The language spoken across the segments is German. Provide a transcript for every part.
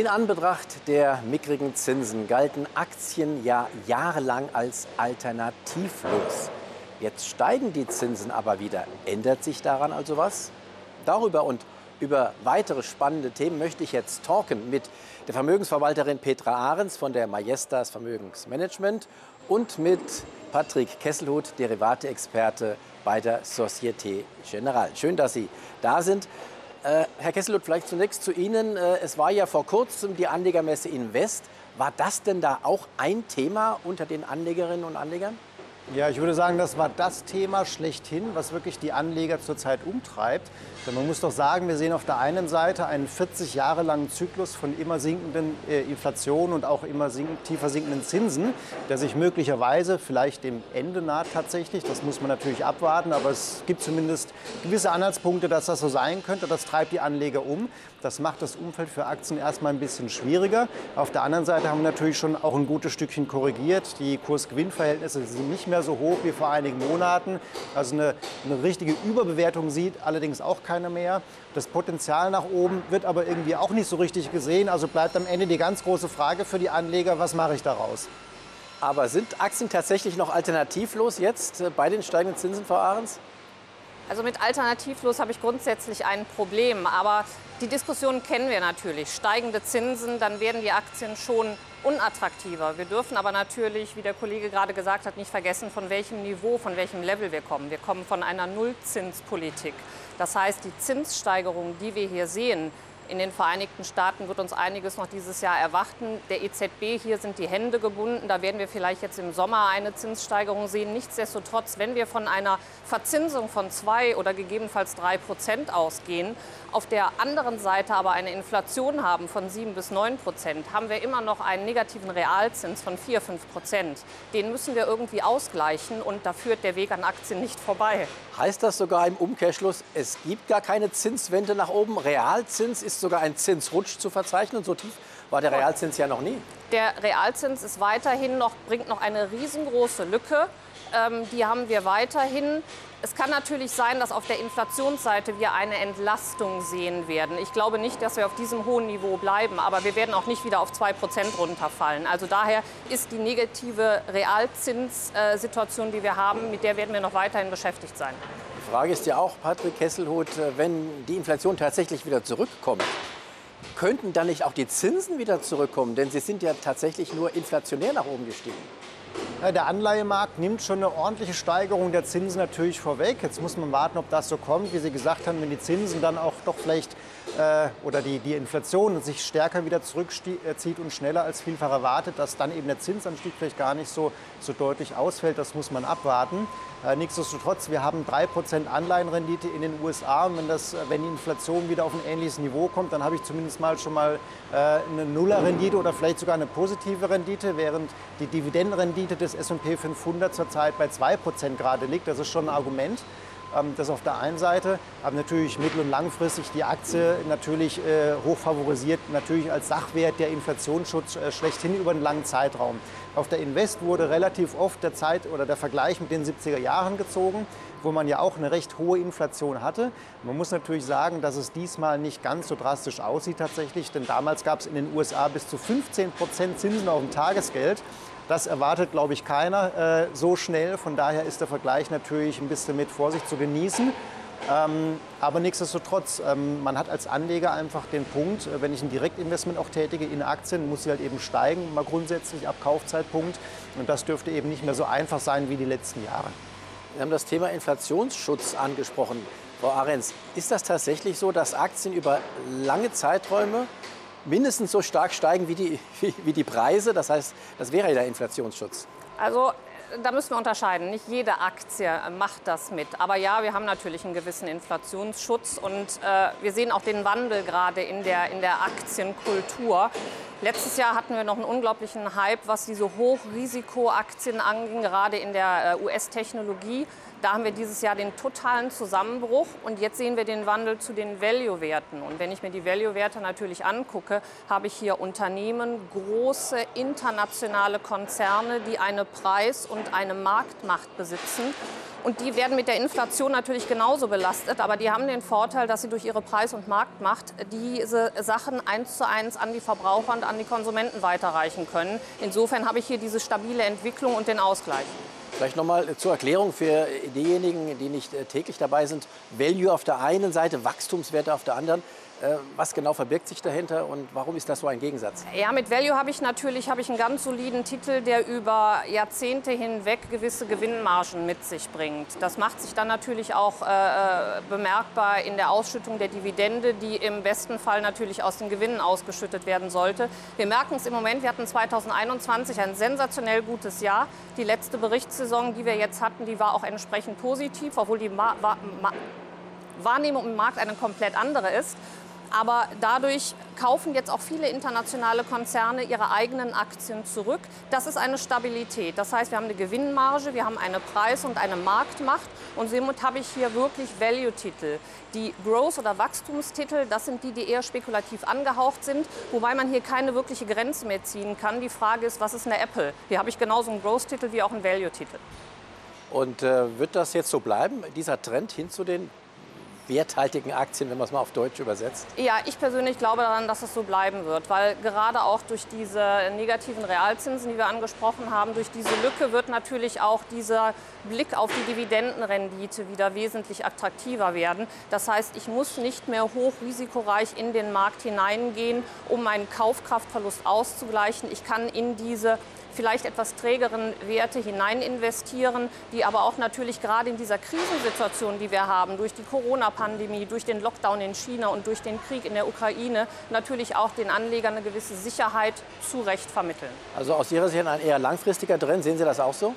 In Anbetracht der mickrigen Zinsen galten Aktien ja jahrelang als alternativlos. Jetzt steigen die Zinsen aber wieder. Ändert sich daran also was? Darüber und über weitere spannende Themen möchte ich jetzt talken mit der Vermögensverwalterin Petra Ahrens von der Majestas Vermögensmanagement und mit Patrick Kesselhut, Derivate-Experte bei der Societe Generale. Schön, dass Sie da sind. Äh, Herr Kesselhut, vielleicht zunächst zu Ihnen. Äh, es war ja vor kurzem die Anlegermesse Invest. War das denn da auch ein Thema unter den Anlegerinnen und Anlegern? Ja, ich würde sagen, das war das Thema schlechthin, was wirklich die Anleger zurzeit umtreibt. Denn man muss doch sagen, wir sehen auf der einen Seite einen 40 Jahre langen Zyklus von immer sinkenden äh, Inflation und auch immer sink tiefer sinkenden Zinsen, der sich möglicherweise vielleicht dem Ende naht tatsächlich. Das muss man natürlich abwarten, aber es gibt zumindest gewisse Anhaltspunkte, dass das so sein könnte. Das treibt die Anleger um. Das macht das Umfeld für Aktien erstmal ein bisschen schwieriger. Auf der anderen Seite haben wir natürlich schon auch ein gutes Stückchen korrigiert. Die Kurs-Gewinn-Verhältnisse sind nicht mehr so hoch wie vor einigen Monaten. Also eine, eine richtige Überbewertung sieht allerdings auch keiner mehr. Das Potenzial nach oben wird aber irgendwie auch nicht so richtig gesehen. Also bleibt am Ende die ganz große Frage für die Anleger, was mache ich daraus? Aber sind Aktien tatsächlich noch alternativlos jetzt äh, bei den steigenden Zinsen, Frau Ahrens? Also mit alternativlos habe ich grundsätzlich ein Problem. Aber die Diskussion kennen wir natürlich. Steigende Zinsen, dann werden die Aktien schon unattraktiver. Wir dürfen aber natürlich, wie der Kollege gerade gesagt hat, nicht vergessen, von welchem Niveau, von welchem Level wir kommen. Wir kommen von einer Nullzinspolitik. Das heißt, die Zinssteigerungen, die wir hier sehen, in den Vereinigten Staaten wird uns einiges noch dieses Jahr erwarten. Der EZB, hier sind die Hände gebunden. Da werden wir vielleicht jetzt im Sommer eine Zinssteigerung sehen. Nichtsdestotrotz, wenn wir von einer Verzinsung von zwei oder gegebenenfalls drei Prozent ausgehen, auf der anderen Seite aber eine Inflation haben von sieben bis neun Prozent, haben wir immer noch einen negativen Realzins von vier, fünf Prozent. Den müssen wir irgendwie ausgleichen und da führt der Weg an Aktien nicht vorbei. Heißt das sogar im Umkehrschluss, es gibt gar keine Zinswende nach oben? Realzins ist sogar ein Zinsrutsch zu verzeichnen. So tief war der Realzins ja noch nie. Der Realzins ist weiterhin noch, bringt noch eine riesengroße Lücke. Ähm, die haben wir weiterhin. Es kann natürlich sein, dass auf der Inflationsseite wir eine Entlastung sehen werden. Ich glaube nicht, dass wir auf diesem hohen Niveau bleiben, aber wir werden auch nicht wieder auf 2% runterfallen. Also daher ist die negative Realzinssituation, die wir haben, mit der werden wir noch weiterhin beschäftigt sein. Die Frage ist ja auch, Patrick Kesselhut, äh, wenn die Inflation tatsächlich wieder zurückkommt, könnten dann nicht auch die Zinsen wieder zurückkommen? Denn sie sind ja tatsächlich nur inflationär nach oben gestiegen. Der Anleihemarkt nimmt schon eine ordentliche Steigerung der Zinsen natürlich vorweg. Jetzt muss man warten, ob das so kommt. Wie Sie gesagt haben, wenn die Zinsen dann auch doch vielleicht äh, oder die, die Inflation sich stärker wieder zurückzieht äh, und schneller als vielfach erwartet, dass dann eben der Zinsanstieg vielleicht gar nicht so, so deutlich ausfällt. Das muss man abwarten. Äh, nichtsdestotrotz, wir haben 3% Anleihenrendite in den USA. Und wenn, das, wenn die Inflation wieder auf ein ähnliches Niveau kommt, dann habe ich zumindest mal schon mal äh, eine Nullerrendite oder vielleicht sogar eine positive Rendite, während die Dividendenrendite des S&P 500 zurzeit bei 2% gerade liegt. Das ist schon ein Argument. Ähm, das auf der einen Seite, aber natürlich mittel- und langfristig die Aktie natürlich äh, hoch favorisiert, natürlich als Sachwert der Inflationsschutz äh, schlechthin über einen langen Zeitraum. Auf der Invest wurde relativ oft der Zeit oder der Vergleich mit den 70er Jahren gezogen, wo man ja auch eine recht hohe Inflation hatte. Man muss natürlich sagen, dass es diesmal nicht ganz so drastisch aussieht tatsächlich, denn damals gab es in den USA bis zu 15 Prozent Zinsen auf dem Tagesgeld. Das erwartet, glaube ich, keiner äh, so schnell. Von daher ist der Vergleich natürlich ein bisschen mit Vorsicht zu genießen. Ähm, aber nichtsdestotrotz, ähm, man hat als Anleger einfach den Punkt, äh, wenn ich ein Direktinvestment auch tätige in Aktien, muss sie halt eben steigen, mal grundsätzlich ab Kaufzeitpunkt. Und das dürfte eben nicht mehr so einfach sein wie die letzten Jahre. Wir haben das Thema Inflationsschutz angesprochen. Frau Ahrens, ist das tatsächlich so, dass Aktien über lange Zeiträume mindestens so stark steigen wie die, wie, die Preise. Das heißt, das wäre ja der Inflationsschutz. Also da müssen wir unterscheiden. Nicht jede Aktie macht das mit. Aber ja, wir haben natürlich einen gewissen Inflationsschutz und äh, wir sehen auch den Wandel gerade in der, in der Aktienkultur. Letztes Jahr hatten wir noch einen unglaublichen Hype, was diese Hochrisikoaktien anging, gerade in der äh, US-Technologie. Da haben wir dieses Jahr den totalen Zusammenbruch und jetzt sehen wir den Wandel zu den Value-Werten. Und wenn ich mir die Value-Werte natürlich angucke, habe ich hier Unternehmen, große internationale Konzerne, die eine Preis- und eine Marktmacht besitzen. Und die werden mit der Inflation natürlich genauso belastet, aber die haben den Vorteil, dass sie durch ihre Preis- und Marktmacht diese Sachen eins zu eins an die Verbraucher und an die Konsumenten weiterreichen können. Insofern habe ich hier diese stabile Entwicklung und den Ausgleich. Vielleicht nochmal zur Erklärung für diejenigen, die nicht äh, täglich dabei sind. Value auf der einen Seite, Wachstumswerte auf der anderen. Äh, was genau verbirgt sich dahinter und warum ist das so ein Gegensatz? Ja, mit Value habe ich natürlich habe ich einen ganz soliden Titel, der über Jahrzehnte hinweg gewisse Gewinnmargen mit sich bringt. Das macht sich dann natürlich auch äh, äh, bemerkbar in der Ausschüttung der Dividende, die im besten Fall natürlich aus den Gewinnen ausgeschüttet werden sollte. Wir merken es im Moment, wir hatten 2021 ein sensationell gutes Jahr. Die letzte Berichtssaison, die wir jetzt hatten, die war auch entsprechend positiv, obwohl die Ma Ma Wahrnehmung im Markt eine komplett andere ist. Aber dadurch kaufen jetzt auch viele internationale Konzerne ihre eigenen Aktien zurück. Das ist eine Stabilität. Das heißt, wir haben eine Gewinnmarge, wir haben eine Preis- und eine Marktmacht. Und somit habe ich hier wirklich Value-Titel. Die Growth- oder Wachstumstitel, das sind die, die eher spekulativ angehaucht sind, wobei man hier keine wirkliche Grenze mehr ziehen kann. Die Frage ist, was ist eine Apple? Hier habe ich genauso einen Growth-Titel wie auch einen Value-Titel. Und äh, wird das jetzt so bleiben, dieser Trend hin zu den werthaltigen Aktien, wenn man es mal auf Deutsch übersetzt? Ja, ich persönlich glaube daran, dass es so bleiben wird, weil gerade auch durch diese negativen Realzinsen, die wir angesprochen haben, durch diese Lücke wird natürlich auch dieser Blick auf die Dividendenrendite wieder wesentlich attraktiver werden. Das heißt, ich muss nicht mehr hochrisikoreich in den Markt hineingehen, um meinen Kaufkraftverlust auszugleichen. Ich kann in diese vielleicht etwas trägeren Werte hinein investieren, die aber auch natürlich gerade in dieser Krisensituation, die wir haben, durch die Corona-Pandemie, durch den Lockdown in China und durch den Krieg in der Ukraine, natürlich auch den Anlegern eine gewisse Sicherheit zu Recht vermitteln. Also aus Ihrer Sicht ein eher langfristiger Trend, sehen Sie das auch so?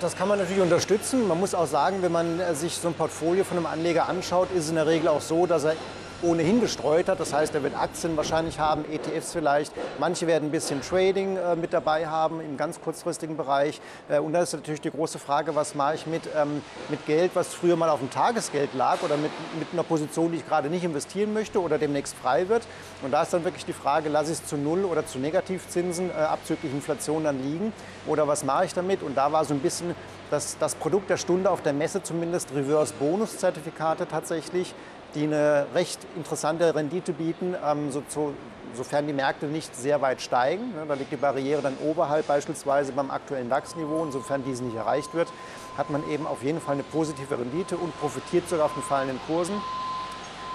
Das kann man natürlich unterstützen. Man muss auch sagen, wenn man sich so ein Portfolio von einem Anleger anschaut, ist es in der Regel auch so, dass er ohnehin gestreut hat. Das heißt, er wird Aktien wahrscheinlich haben, ETFs vielleicht. Manche werden ein bisschen Trading äh, mit dabei haben im ganz kurzfristigen Bereich. Äh, und da ist natürlich die große Frage, was mache ich mit, ähm, mit Geld, was früher mal auf dem Tagesgeld lag oder mit, mit einer Position, die ich gerade nicht investieren möchte oder demnächst frei wird. Und da ist dann wirklich die Frage, lasse ich es zu Null oder zu Negativzinsen äh, abzüglich Inflation dann liegen oder was mache ich damit? Und da war so ein bisschen das, das Produkt der Stunde auf der Messe zumindest Reverse-Bonus-Zertifikate tatsächlich die eine recht interessante Rendite bieten, ähm, so, so, sofern die Märkte nicht sehr weit steigen. Ne, da liegt die Barriere dann oberhalb beispielsweise beim aktuellen DAX-Niveau. Insofern diese nicht erreicht wird, hat man eben auf jeden Fall eine positive Rendite und profitiert sogar auf den fallenden Kursen.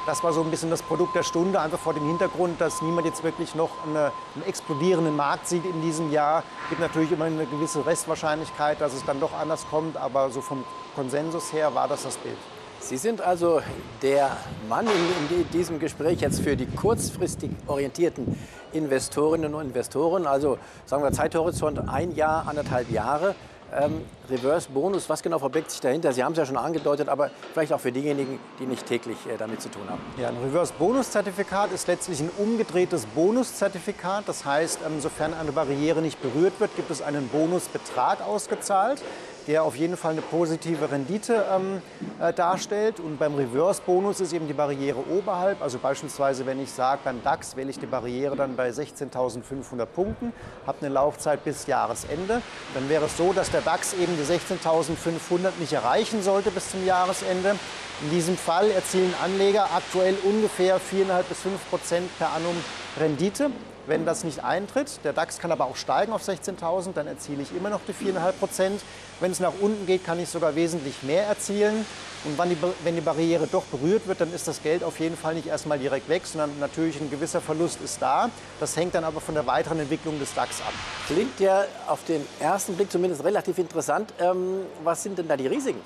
Das war so ein bisschen das Produkt der Stunde, einfach vor dem Hintergrund, dass niemand jetzt wirklich noch eine, einen explodierenden Markt sieht in diesem Jahr. Es gibt natürlich immer eine gewisse Restwahrscheinlichkeit, dass es dann doch anders kommt, aber so vom Konsensus her war das das Bild. Sie sind also der Mann in, in, diesem Gespräch jetzt für die kurzfristig orientierten Investorinnen und Investoren, also sagen wir Zeithorizont ein Jahr, anderthalb Jahre. Ähm, Reverse Bonus, was genau verbirgt sich dahinter? Sie haben es ja schon angedeutet, aber vielleicht auch für diejenigen, die nicht täglich äh, damit zu tun haben. Ja, ein Reverse Bonus Zertifikat ist letztlich ein umgedrehtes Bonuszertifikat. Das heißt, ähm, sofern eine Barriere nicht berührt wird, gibt es einen Bonusbetrag ausgezahlt der auf jeden Fall eine positive Rendite ähm, äh, darstellt. Und beim Reverse-Bonus ist eben die Barriere oberhalb. Also beispielsweise, wenn ich sage, beim DAX wähle ich die Barriere dann bei 16.500 Punkten, habe eine Laufzeit bis Jahresende. Dann wäre es so, dass der DAX eben die 16.500 nicht erreichen sollte bis zum Jahresende. In diesem Fall erzielen Anleger aktuell ungefähr 4,5 bis 5 Prozent per annum Rendite wenn das nicht eintritt. Der DAX kann aber auch steigen auf 16.000, dann erziele ich immer noch die 4,5 Prozent. Wenn es nach unten geht, kann ich sogar wesentlich mehr erzielen. Und wenn die, wenn die Barriere doch berührt wird, dann ist das Geld auf jeden Fall nicht erstmal direkt weg, sondern natürlich ein gewisser Verlust ist da. Das hängt dann aber von der weiteren Entwicklung des DAX ab. Klingt ja auf den ersten Blick zumindest relativ interessant. Ähm, was sind denn da die Risiken?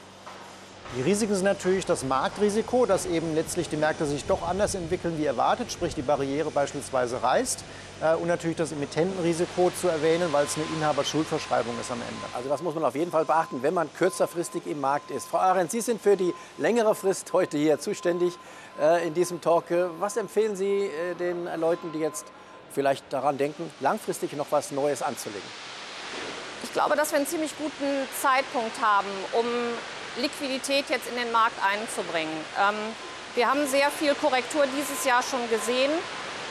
Die Risiken sind natürlich das Marktrisiko, dass eben letztlich die Märkte sich doch anders entwickeln wie erwartet, sprich die Barriere beispielsweise reißt. Äh, und natürlich das Emittentenrisiko zu erwähnen, weil es eine Inhaberschuldverschreibung ist am Ende. Also das muss man auf jeden Fall beachten, wenn man kürzerfristig im Markt ist. Frau Arendt, Sie sind für die längere Frist heute hier zuständig äh, in diesem Talk. Was empfehlen Sie äh, den Leuten, die jetzt vielleicht daran denken, langfristig noch was Neues anzulegen? Ich glaube, dass wir einen ziemlich guten Zeitpunkt haben, um Liquidität jetzt in den Markt einzubringen. Ähm, wir haben sehr viel Korrektur dieses Jahr schon gesehen.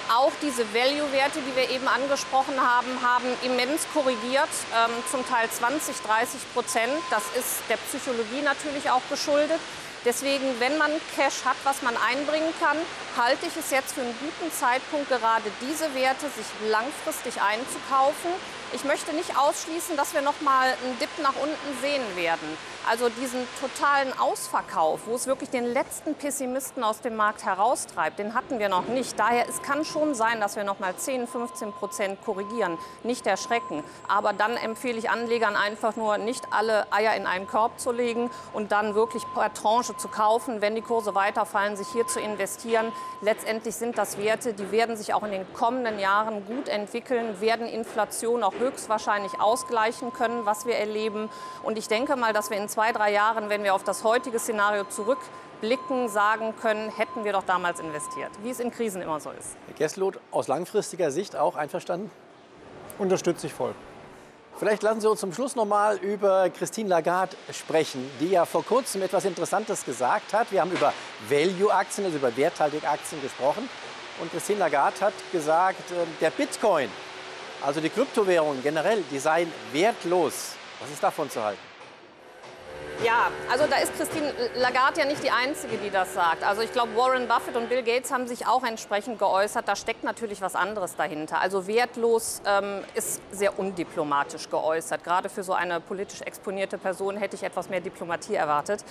Auch diese Value-Werte, die wir eben angesprochen haben, haben immens korrigiert, ähm, zum Teil 20, 30 Prozent. Das ist der Psychologie natürlich auch geschuldet. Deswegen, wenn man Cash hat, was man einbringen kann, halte ich es jetzt für einen guten Zeitpunkt, gerade diese Werte sich langfristig einzukaufen. Ich möchte nicht ausschließen, dass wir noch mal einen Dip nach unten sehen werden. Also diesen totalen Ausverkauf, wo es wirklich den letzten Pessimisten aus dem Markt heraustreibt, den hatten wir noch nicht. Daher es kann schon sein, dass wir noch mal 10, 15 Prozent korrigieren. Nicht erschrecken. Aber dann empfehle ich Anlegern einfach nur, nicht alle Eier in einen Korb zu legen und dann wirklich per Tranche zu kaufen, wenn die Kurse weiterfallen, sich hier zu investieren. Letztendlich sind das Werte, die werden sich auch in den kommenden Jahren gut entwickeln, werden Inflation auch höchstwahrscheinlich ausgleichen können, was wir erleben. Und ich denke mal, dass wir in zwei, drei Jahren, wenn wir auf das heutige Szenario zurückblicken, sagen können, hätten wir doch damals investiert, wie es in Krisen immer so ist. Herr Gesslot, aus langfristiger Sicht auch einverstanden? Unterstütze ich voll. Vielleicht lassen Sie uns zum Schluss noch mal über Christine Lagarde sprechen, die ja vor kurzem etwas Interessantes gesagt hat. Wir haben über Value-Aktien, also über werthaltige Aktien gesprochen. Und Christine Lagarde hat gesagt, äh, der Bitcoin, also die Kryptowährungen generell, die seien wertlos. Was ist davon zu halten? Ja, also da ist Christine Lagarde ja nicht die Einzige, die das sagt. Also ich glaube, Warren Buffett und Bill Gates haben sich auch entsprechend geäußert. Da steckt natürlich was anderes dahinter. Also wertlos ähm, ist sehr undiplomatisch geäußert. Gerade für so eine politisch exponierte Person hätte ich etwas mehr Diplomatie erwartet.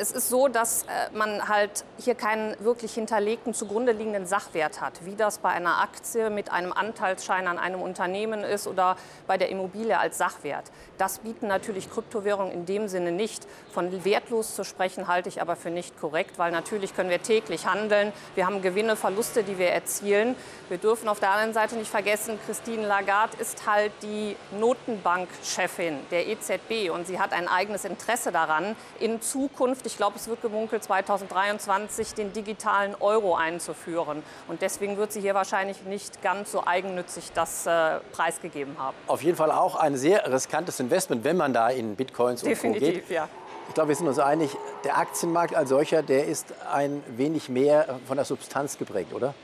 Es ist so, dass äh, man halt hier keinen wirklich hinterlegten, zugrunde liegenden Sachwert hat, wie das bei einer Aktie mit einem Anteilsschein an einem Unternehmen ist oder bei der Immobilie als Sachwert. Das bieten natürlich Kryptowährungen in dem Sinne nicht. Von wertlos zu sprechen halte ich aber für nicht korrekt, weil natürlich können wir täglich handeln. Wir haben Gewinne, Verluste, die wir erzielen. Wir dürfen auf der anderen Seite nicht vergessen, Christine Lagarde ist halt die Notenbankchefin der EZB und sie hat ein eigenes Interesse daran, in Zukunft ich glaube, es wird gemunkelt, 2023 den digitalen Euro einzuführen. Und deswegen wird sie hier wahrscheinlich nicht ganz so eigennützig das äh, preisgegeben haben. Auf jeden Fall auch ein sehr riskantes Investment, wenn man da in Bitcoins und Definitiv, Co. geht. ja. Ich glaube, wir sind uns einig, der Aktienmarkt als solcher, der ist ein wenig mehr von der Substanz geprägt, oder?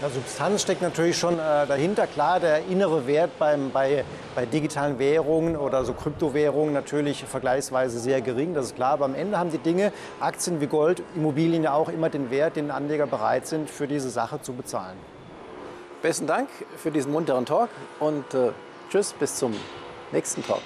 Ja, Substanz steckt natürlich schon äh, dahinter. Klar, der innere Wert beim, bei, bei digitalen Währungen oder so Kryptowährungen natürlich vergleichsweise sehr gering, das ist klar. Aber am Ende haben die Dinge, Aktien wie Gold, Immobilien ja auch immer den Wert, den Anleger bereit sind, für diese Sache zu bezahlen. Besten Dank für diesen munteren Talk und äh, tschüss, bis zum nächsten Talk.